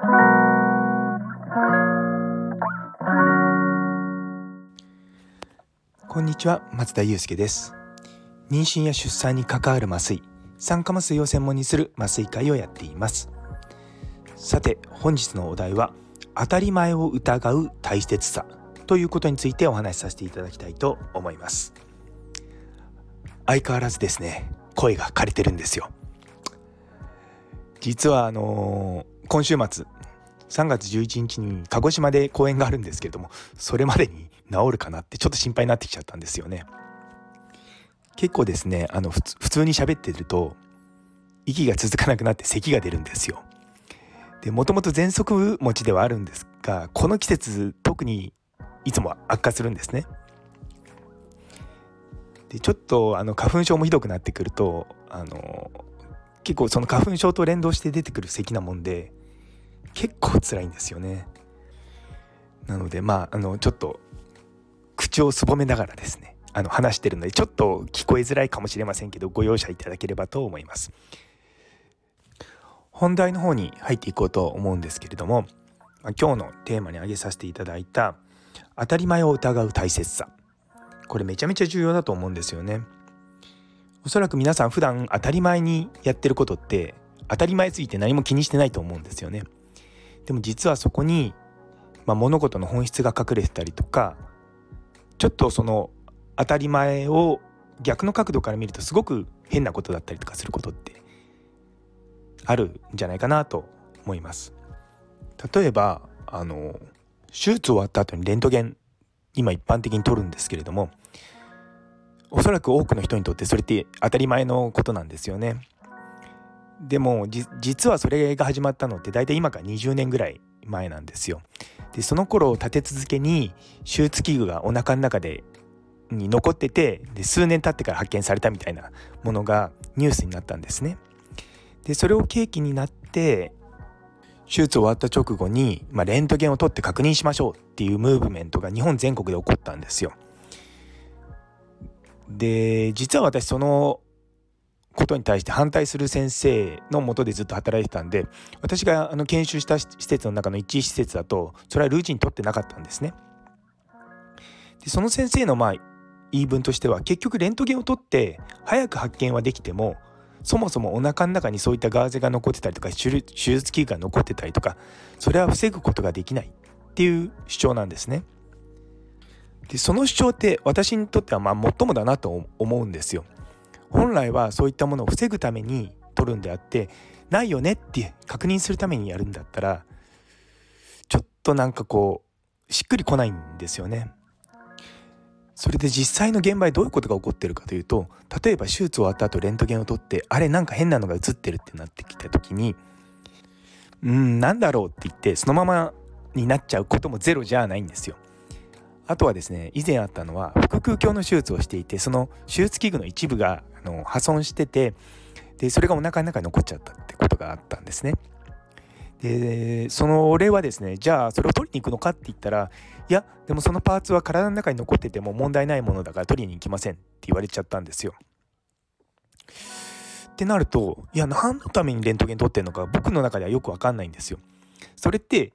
こんにちは松田祐介です。妊娠や出産に関わる麻酔酸化麻酔を専門にする麻酔会をやっています。さて本日のお題は当たり前を疑う大切さということについてお話しさせていただきたいと思います。相変わらずですね声が枯れてるんですよ。実はあのー、今週末3月11日に鹿児島で公演があるんですけれどもそれまでに治るかなってちょっと心配になってきちゃったんですよね。結構ですねあの普通に喋ってると息が続かなくなって咳が出るんですよ。でもともと喘息持ちではあるんですがこの季節特にいつも悪化するんですね。でちょっとあの花粉症もひどくなってくるとあの結構その花粉症と連動して出てくる咳なもんで結構辛いんですよね。なのでまああのちょっと口をすぼめながらですねあの話してるのでちょっと聞こえづらいかもしれませんけどご容赦いただければと思います。本題の方に入っていこうと思うんですけれども今日のテーマに挙げさせていただいた当たり前を疑う大切さ。これめちゃめちゃ重要だと思うんですよね。おそらく皆さん普段当たり前にやってることって当たり前すぎて何も気にしてないと思うんですよね。でも実はそこに、まあ、物事の本質が隠れてたりとかちょっとその当たり前を逆の角度から見るとすごく変なことだったりとかすることってあるんじゃないかなと思います。例えばあの手術終わった後にレントゲン今一般的に取るんですけれどもおそらく多くの人にとってそれって当たり前のことなんですよね。でも実はそれが始まったのって大体今から20年ぐらい前なんですよ。でその頃立て続けに手術器具がお腹の中でに残っててで数年経ってから発見されたみたいなものがニュースになったんですね。でそれを契機になって手術終わった直後に、まあ、レントゲンを取って確認しましょうっていうムーブメントが日本全国で起こったんですよ。で実は私そのことに対して反対する先生のもとでずっと働いてたんで私があの研修した施設の中の一施設だとそれはルーチン取ってなかったんですね。でその先生のまあ言い分としては結局レントゲンを取って早く発見はできてもそもそもお腹の中にそういったガーゼが残ってたりとか手術器具が残ってたりとかそれは防ぐことができないっていう主張なんですね。でその主張って私にとってはまあ最もだなと思うんですよ。本来はそういったものを防ぐために取るんであってないよねって確認するためにやるんだったらちょっとなんかこうしっくりこないんですよね。それで実際の現場でどういうことが起こってるかというと例えば手術終わった後レントゲンを取ってあれなんか変なのが映ってるってなってきた時にうんなんだろうって言ってそのままになっちゃうこともゼロじゃないんですよ。あとはですね以前あったのは腹腔鏡の手術をしていてその手術器具の一部がの破損しててでそれがお腹の中に残っちゃったってことがあったんですね。でその俺はですねじゃあそれを取りに行くのかって言ったらいやでもそのパーツは体の中に残ってても問題ないものだから取りに行きませんって言われちゃったんですよ。ってなるといや何のためにレントゲン取ってんのか僕の中ではよく分かんないんですよ。それって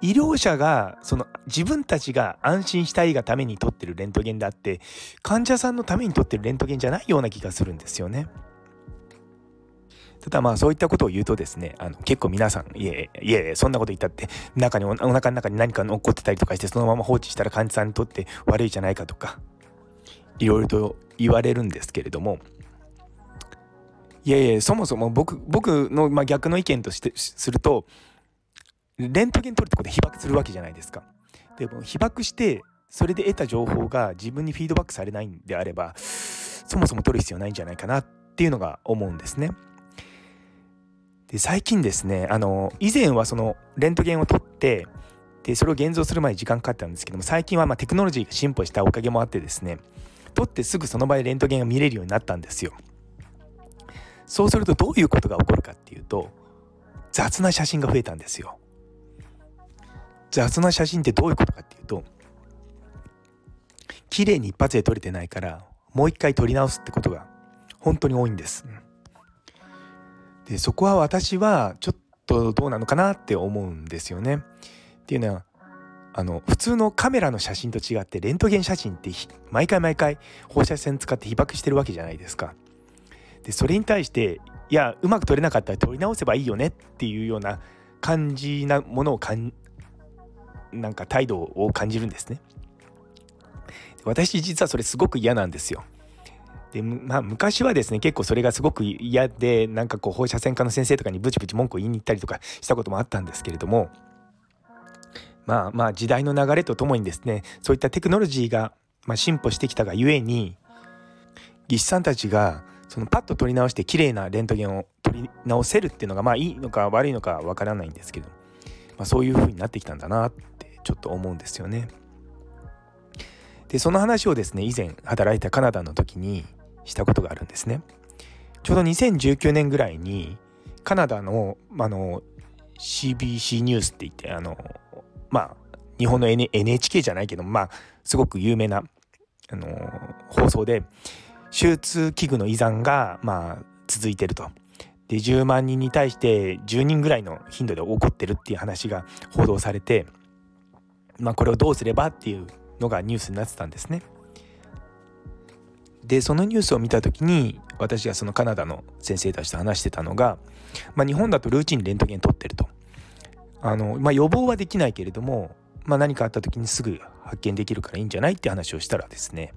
医療者がその自分たちが安心したいがために取ってるレントゲンであって患者さんのために取ってるレントゲンじゃないような気がするんですよね。ただまあそういったことを言うとですねあの結構皆さんいえいえそんなこと言ったって中にお腹の中に何か残ってたりとかしてそのまま放置したら患者さんにとって悪いじゃないかとかいろいろと言われるんですけれどもいやいやそもそも僕僕の、まあ、逆の意見としてするとレントゲン取るってことで被爆するわけじゃないですか。でも被爆してそれで得た情報が自分にフィードバックされないんであればそもそも取る必要ないんじゃないかなっていうのが思うんですね。で最近ですねあの以前はそのレントゲンを取ってでそれを現像する前に時間かかったんですけども最近はまテクノロジーが進歩したおかげもあってですね取ってすぐその場でレントゲンが見れるようになったんですよ。そうするとどういうことが起こるかっていうと雑な写真が増えたんですよ。雑な写真ってどういうことかっていうと綺麗に一発で撮れてないからもう一回撮り直すってことが本当に多いんです。でそこは私はちょっとどうなのかなって思うんですよね。っていうのはあの普通のカメラの写真と違ってレントゲン写真って毎回毎回放射線使って被爆してるわけじゃないですか。でそれに対していやうまく撮れなかったら撮り直せばいいよねっていうような感じなものをかんなんか態度を感じるんですね。私実はそれすごく嫌なんですよ。でまあ、昔はですね結構それがすごく嫌でなんかこう放射線科の先生とかにブチブチ文句を言いに行ったりとかしたこともあったんですけれどもまあまあ時代の流れとともにですねそういったテクノロジーがま進歩してきたがゆえに技師さんたちがそのパッと撮り直して綺麗なレントゲンを撮り直せるっていうのがまあいいのか悪いのかわからないんですけど、まあ、そういう風になってきたんだなっちょっと思うんですよね。でその話をですね以前働いたカナダの時にしたことがあるんですね。ちょうど2019年ぐらいにカナダのあの CBC ニュースって言ってあのまあ日本の、NHK じゃないけどまあすごく有名なあの放送で手術器具の依存がまあ続いてると。で10万人に対して10人ぐらいの頻度で起こってるっていう話が報道されて、まあ、これをどうすればっていうのがニュースになってたんですね。でそのニュースを見た時に私がそのカナダの先生たちと話してたのが、まあ、日本だとルーチンレントゲン取ってるとあの、まあ、予防はできないけれども、まあ、何かあった時にすぐ発見できるからいいんじゃないって話をしたらですね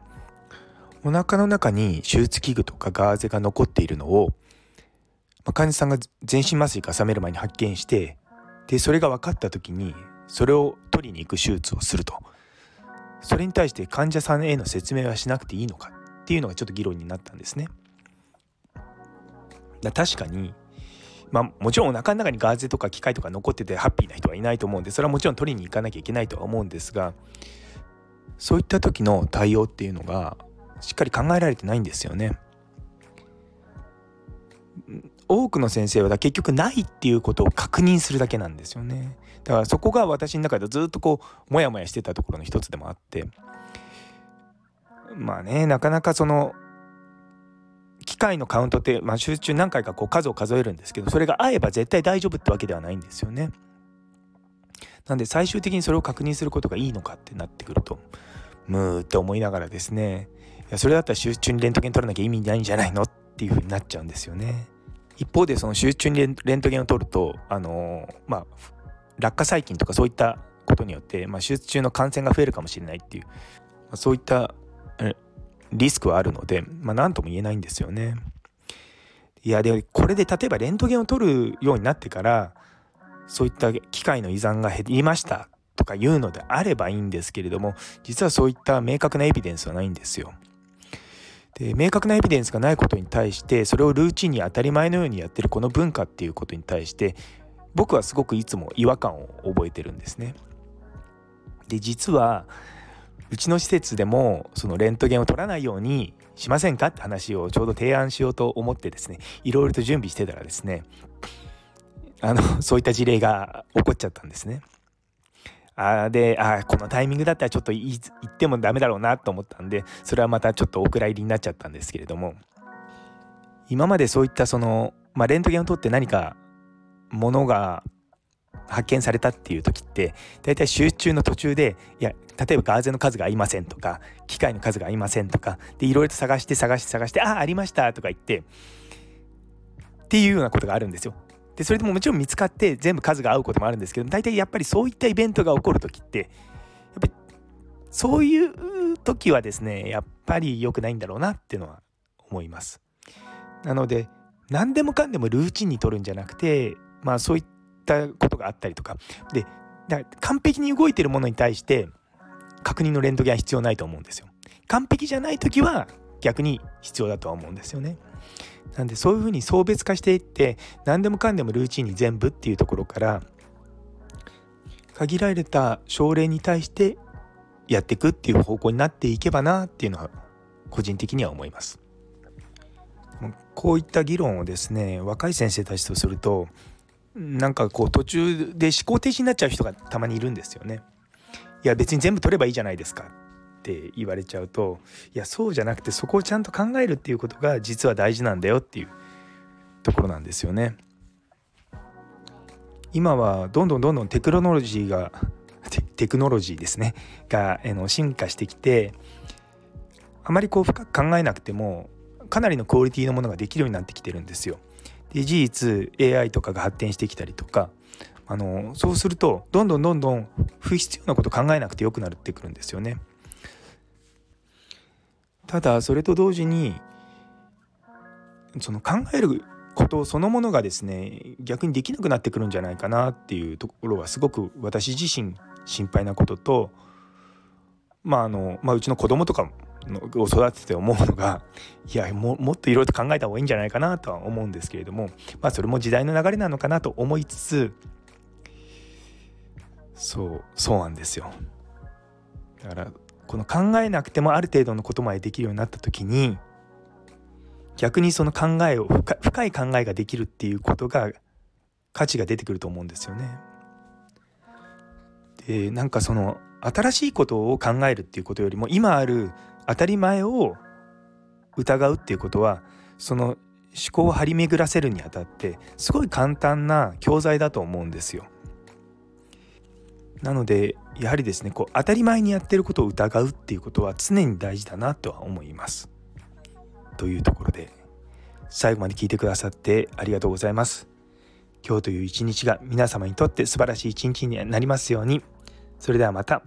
お腹の中に手術器具とかガーゼが残っているのを、まあ、患者さんが全身麻酔かさめる前に発見してでそれが分かった時にそれを取りに行く手術をするとそれに対して患者さんへの説明はしなくていいのかっていうのがちょっと議論になったんですね。だ確かにまあもちろんお腹の中にガーゼとか機械とか残っててハッピーな人はいないと思うんでそれはもちろん取りに行かなきゃいけないとは思うんですがそういった時の対応っていうのがしっかり考えられてないんですよね。多くの先生は結局ないっていうことを確認するだけなんですよね。だからそこが私の中でずっとこうモヤモヤしてたところの一つでもあってまあねなかなかその機械のカウントって、まあ、集中何回かこう数を数えるんですけどそれが合えば絶対大丈夫ってわけではないんですよね。なんで最終的にそれを確認することがいいのかってなってくるとムーって思いながらですねいやそれだったら集中にレントゲン取らなきゃ意味ないんじゃないのっていうふうになっちゃうんですよね。一方でその集中にレントゲンを取るとあの、まあ落下細菌とかそういったことによって、まあ、手術中の感染が増えるかもしれないっていう、ま、そういったリスクはあるので、まあ、何とも言えないんですよね。いやでこれで例えばレントゲンを取るようになってからそういった機械の依存が減りましたとかいうのであればいいんですけれども実はそういった明確なエビデンスはないんですよ。で明確なエビデンスがないことに対してそれをルーチンに当たり前のようにやってるこの文化っていうことに対して僕はすごくいつも違和感を覚えてるんですね。で実はうちの施設でもそのレントゲンを取らないようにしませんかって話をちょうど提案しようと思ってですねいろいろと準備してたらですねあのそういった事例が起こっちゃったんですね。あであこのタイミングだったらちょっと言ってもダメだろうなと思ったんでそれはまたちょっとお蔵入りになっちゃったんですけれども今までそういったその、まあ、レントゲンを取って何かものが発見されたっていう時って大体集中の途中でいや例えばガーゼの数が合いませんとか機械の数が合いませんとかでいろいろと探して探して探してああありましたとか言ってっていうようなことがあるんですよ。でそれでももちろん見つかって全部数が合うこともあるんですけど大体やっぱりそういったイベントが起こる時ってやっぱりそういう時はですねやっぱり良くないんだろうなっていうのは思います。なので何でもかんでもルーチンに取るんじゃなくてまあそういったことがあったりとかでだか完璧に動いてるものに対して確認のレントゲンは必要ないと思うんですよ。完璧じゃない時は逆に必要だとは思うんですよね。なんでそういうふうに送別化していって何でもかんでもルーチンに全部っていうところから限られた症例に対してやっていくっていう方向になっていけばなっていうのは個人的には思います。こういった議論をですね若い先生たちとするとなんかこう途中で思考停止になっちゃう人がたまにいるんですよね。いや別に全部取ればいいじゃないですかって言われちゃうといやそうじゃなくてそこをちゃんと考えるっていうことが実は大事なんだよっていうところなんですよね。今はどんどんどんどんテクノロジーがテクノロジーですねがあの進化してきてあまりこう深く考えなくてもかなりのクオリティのものができるようになってきてるんですよ。で事実 AI とかが発展してきたりとかあのそうするとどんどんどんどん不必要なこと考えなくてよくなってくるんですよね。ただそれと同時にその考えることそのものがですね逆にできなくなってくるんじゃないかなっていうところはすごく私自身心配なこととまああの、まあ、うちの子供とかを育てて思うのがいやもっといろいろと考えた方がいいんじゃないかなとは思うんですけれどもまあそれも時代の流れなのかなと思いつつそうそうなんですよ。だからこの考えなくてもある程度のことまでできるようになった時に逆にその考えを深い考えができるっていうことが価値が出てくると思うんですよね。でなんかその新しいことを考えるっていうことよりも今ある当たり前を疑うっていうことはその思考を張り巡らせるにあたってすごい簡単な教材だと思うんですよ。なのでやはりですねこう当たり前にやってることを疑うっていうことは常に大事だなとは思います。というところで最後まで聞いてくださってありがとうございます。今日という一日が皆様にとって素晴らしい一日になりますように。それではまた。